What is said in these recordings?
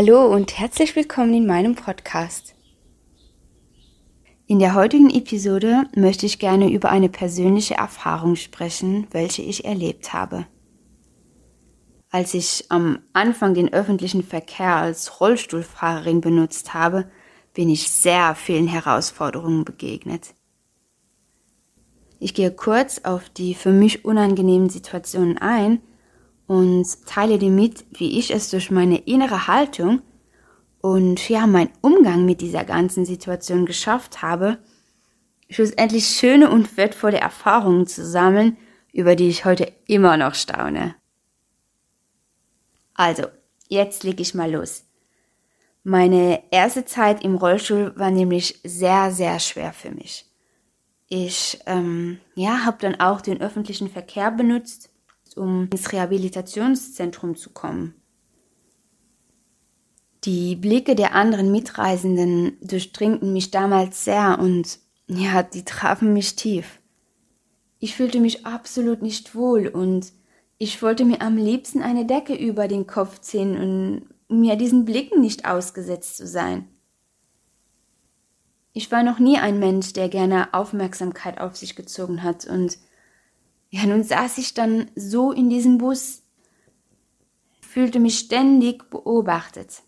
Hallo und herzlich willkommen in meinem Podcast. In der heutigen Episode möchte ich gerne über eine persönliche Erfahrung sprechen, welche ich erlebt habe. Als ich am Anfang den öffentlichen Verkehr als Rollstuhlfahrerin benutzt habe, bin ich sehr vielen Herausforderungen begegnet. Ich gehe kurz auf die für mich unangenehmen Situationen ein und teile dir mit, wie ich es durch meine innere Haltung und ja, mein Umgang mit dieser ganzen Situation geschafft habe, schlussendlich schöne und wertvolle Erfahrungen zu sammeln, über die ich heute immer noch staune. Also, jetzt leg ich mal los. Meine erste Zeit im Rollstuhl war nämlich sehr, sehr schwer für mich. Ich ähm, ja, habe dann auch den öffentlichen Verkehr benutzt, um ins Rehabilitationszentrum zu kommen. Die Blicke der anderen Mitreisenden durchdringten mich damals sehr und ja, die trafen mich tief. Ich fühlte mich absolut nicht wohl und ich wollte mir am liebsten eine Decke über den Kopf ziehen und um mir diesen Blicken nicht ausgesetzt zu sein. Ich war noch nie ein Mensch, der gerne Aufmerksamkeit auf sich gezogen hat und ja, nun saß ich dann so in diesem Bus, fühlte mich ständig beobachtet.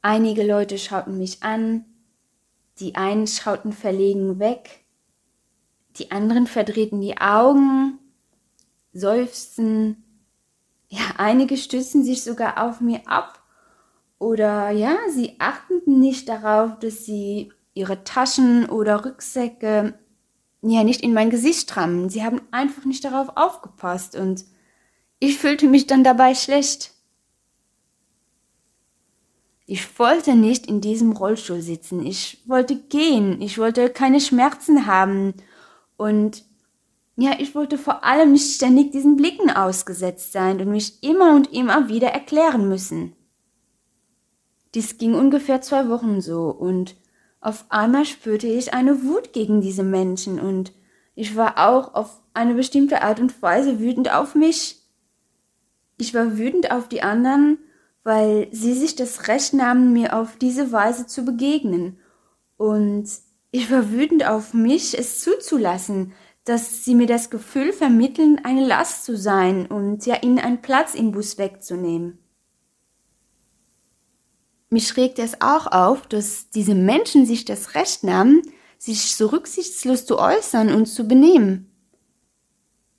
Einige Leute schauten mich an, die einen schauten verlegen weg, die anderen verdrehten die Augen, seufzten, ja, einige stützten sich sogar auf mir ab oder ja, sie achteten nicht darauf, dass sie ihre Taschen oder Rücksäcke ja nicht in mein Gesicht rammen. Sie haben einfach nicht darauf aufgepasst und ich fühlte mich dann dabei schlecht. Ich wollte nicht in diesem Rollstuhl sitzen. Ich wollte gehen. Ich wollte keine Schmerzen haben. Und ja, ich wollte vor allem nicht ständig diesen Blicken ausgesetzt sein und mich immer und immer wieder erklären müssen. Dies ging ungefähr zwei Wochen so und auf einmal spürte ich eine Wut gegen diese Menschen und ich war auch auf eine bestimmte Art und Weise wütend auf mich. Ich war wütend auf die anderen, weil sie sich das Recht nahmen, mir auf diese Weise zu begegnen. Und ich war wütend auf mich, es zuzulassen, dass sie mir das Gefühl vermitteln, eine Last zu sein und ja ihnen einen Platz im Bus wegzunehmen. Mich schrägt es auch auf, dass diese Menschen sich das Recht nahmen, sich so rücksichtslos zu äußern und zu benehmen.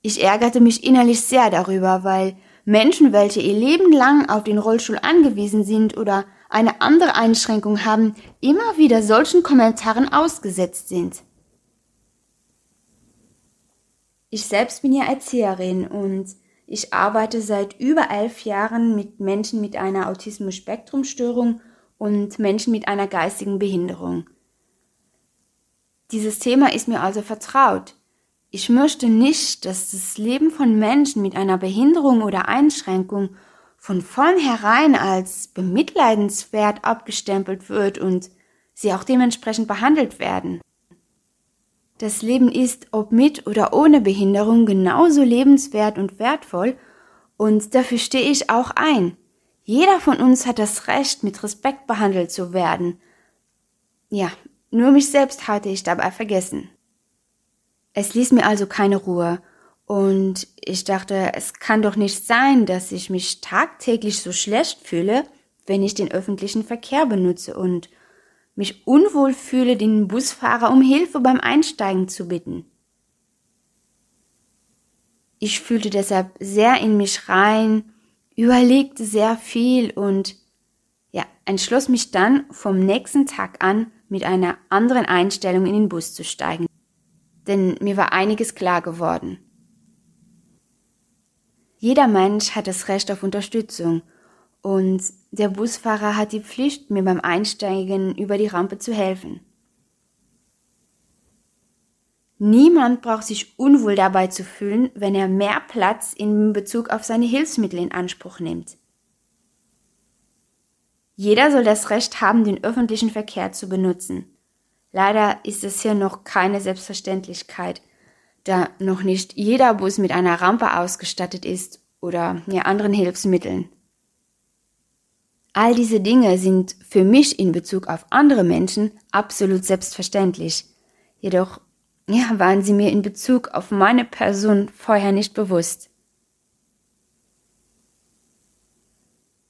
Ich ärgerte mich innerlich sehr darüber, weil Menschen, welche ihr Leben lang auf den Rollstuhl angewiesen sind oder eine andere Einschränkung haben, immer wieder solchen Kommentaren ausgesetzt sind. Ich selbst bin ja Erzieherin und ich arbeite seit über elf Jahren mit Menschen mit einer Autismus-Spektrum-Störung und Menschen mit einer geistigen Behinderung. Dieses Thema ist mir also vertraut. Ich möchte nicht, dass das Leben von Menschen mit einer Behinderung oder Einschränkung von vornherein als bemitleidenswert abgestempelt wird und sie auch dementsprechend behandelt werden. Das Leben ist, ob mit oder ohne Behinderung, genauso lebenswert und wertvoll und dafür stehe ich auch ein. Jeder von uns hat das Recht, mit Respekt behandelt zu werden. Ja, nur mich selbst hatte ich dabei vergessen. Es ließ mir also keine Ruhe, und ich dachte, es kann doch nicht sein, dass ich mich tagtäglich so schlecht fühle, wenn ich den öffentlichen Verkehr benutze und mich unwohl fühle, den Busfahrer um Hilfe beim Einsteigen zu bitten. Ich fühlte deshalb sehr in mich rein, überlegte sehr viel und ja, entschloss mich dann vom nächsten Tag an mit einer anderen Einstellung in den Bus zu steigen. Denn mir war einiges klar geworden. Jeder Mensch hat das Recht auf Unterstützung und der Busfahrer hat die Pflicht, mir beim Einsteigen über die Rampe zu helfen. Niemand braucht sich unwohl dabei zu fühlen, wenn er mehr Platz in Bezug auf seine Hilfsmittel in Anspruch nimmt. Jeder soll das Recht haben, den öffentlichen Verkehr zu benutzen. Leider ist es hier noch keine Selbstverständlichkeit, da noch nicht jeder Bus mit einer Rampe ausgestattet ist oder ja, anderen Hilfsmitteln. All diese Dinge sind für mich in Bezug auf andere Menschen absolut selbstverständlich. Jedoch ja, waren sie mir in Bezug auf meine Person vorher nicht bewusst.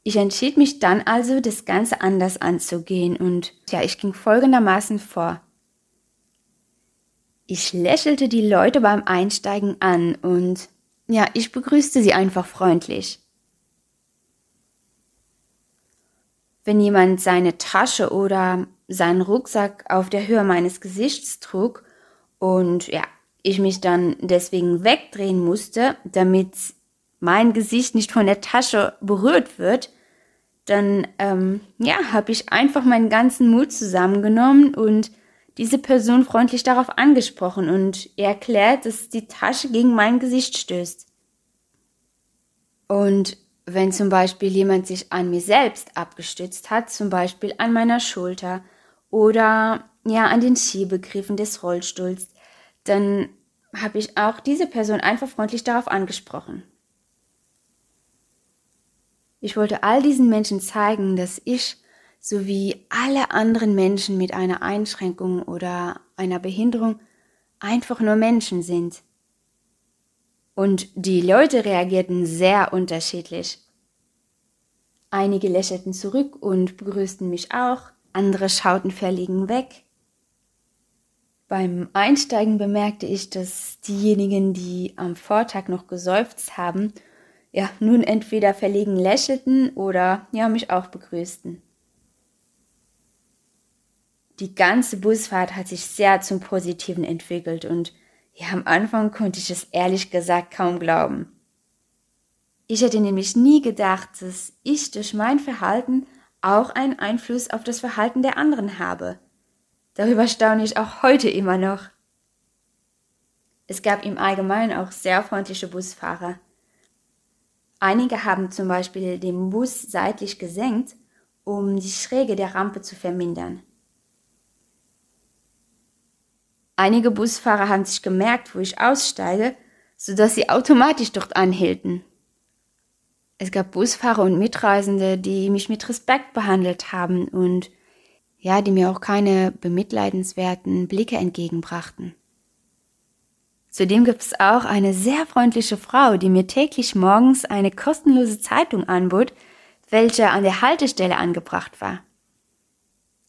Ich entschied mich dann also, das Ganze anders anzugehen und ja, ich ging folgendermaßen vor. Ich lächelte die Leute beim Einsteigen an und ja, ich begrüßte sie einfach freundlich. Wenn jemand seine Tasche oder seinen Rucksack auf der Höhe meines Gesichts trug und ja, ich mich dann deswegen wegdrehen musste, damit mein Gesicht nicht von der Tasche berührt wird, dann ähm, ja, habe ich einfach meinen ganzen Mut zusammengenommen und diese Person freundlich darauf angesprochen und erklärt, dass die Tasche gegen mein Gesicht stößt. Und wenn zum Beispiel jemand sich an mir selbst abgestützt hat, zum Beispiel an meiner Schulter oder ja an den Schiebegriffen des Rollstuhls, dann habe ich auch diese Person einfach freundlich darauf angesprochen. Ich wollte all diesen Menschen zeigen, dass ich sowie alle anderen Menschen mit einer Einschränkung oder einer Behinderung einfach nur Menschen sind. Und die Leute reagierten sehr unterschiedlich. Einige lächelten zurück und begrüßten mich auch, andere schauten verlegen weg. Beim Einsteigen bemerkte ich, dass diejenigen, die am Vortag noch geseufzt haben, ja, nun entweder verlegen lächelten oder ja, mich auch begrüßten. Die ganze Busfahrt hat sich sehr zum Positiven entwickelt und ja, am Anfang konnte ich es ehrlich gesagt kaum glauben. Ich hätte nämlich nie gedacht, dass ich durch mein Verhalten auch einen Einfluss auf das Verhalten der anderen habe. Darüber staune ich auch heute immer noch. Es gab im Allgemeinen auch sehr freundliche Busfahrer. Einige haben zum Beispiel den Bus seitlich gesenkt, um die Schräge der Rampe zu vermindern. Einige Busfahrer haben sich gemerkt, wo ich aussteige, sodass sie automatisch dort anhielten. Es gab Busfahrer und Mitreisende, die mich mit Respekt behandelt haben und ja, die mir auch keine bemitleidenswerten Blicke entgegenbrachten. Zudem gibt es auch eine sehr freundliche Frau, die mir täglich morgens eine kostenlose Zeitung anbot, welche an der Haltestelle angebracht war.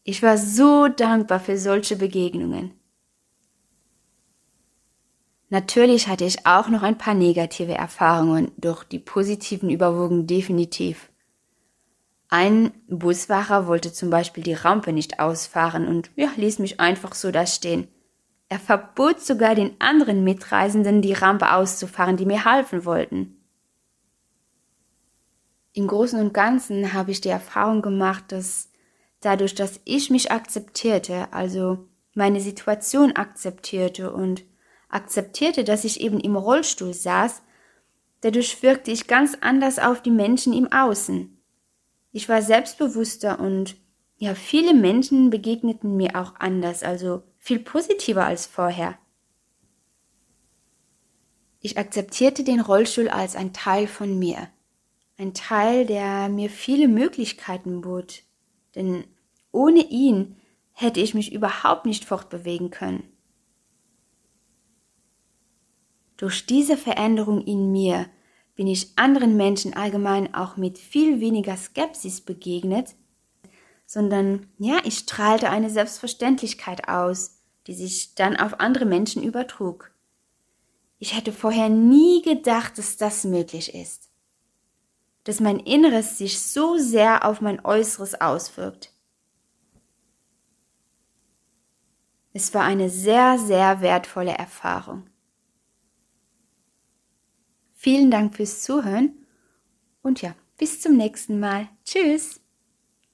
Ich war so dankbar für solche Begegnungen. Natürlich hatte ich auch noch ein paar negative Erfahrungen, doch die positiven überwogen definitiv. Ein Busfahrer wollte zum Beispiel die Rampe nicht ausfahren und ja, ließ mich einfach so da stehen. Er verbot sogar den anderen Mitreisenden, die Rampe auszufahren, die mir halfen wollten. Im Großen und Ganzen habe ich die Erfahrung gemacht, dass dadurch, dass ich mich akzeptierte, also meine Situation akzeptierte und akzeptierte, dass ich eben im Rollstuhl saß, dadurch wirkte ich ganz anders auf die Menschen im Außen. Ich war selbstbewusster und ja, viele Menschen begegneten mir auch anders, also viel positiver als vorher. Ich akzeptierte den Rollstuhl als ein Teil von mir, ein Teil, der mir viele Möglichkeiten bot, denn ohne ihn hätte ich mich überhaupt nicht fortbewegen können. Durch diese Veränderung in mir bin ich anderen Menschen allgemein auch mit viel weniger Skepsis begegnet, sondern ja, ich strahlte eine Selbstverständlichkeit aus, die sich dann auf andere Menschen übertrug. Ich hätte vorher nie gedacht, dass das möglich ist. Dass mein Inneres sich so sehr auf mein Äußeres auswirkt. Es war eine sehr, sehr wertvolle Erfahrung. Vielen Dank fürs Zuhören und ja, bis zum nächsten Mal. Tschüss.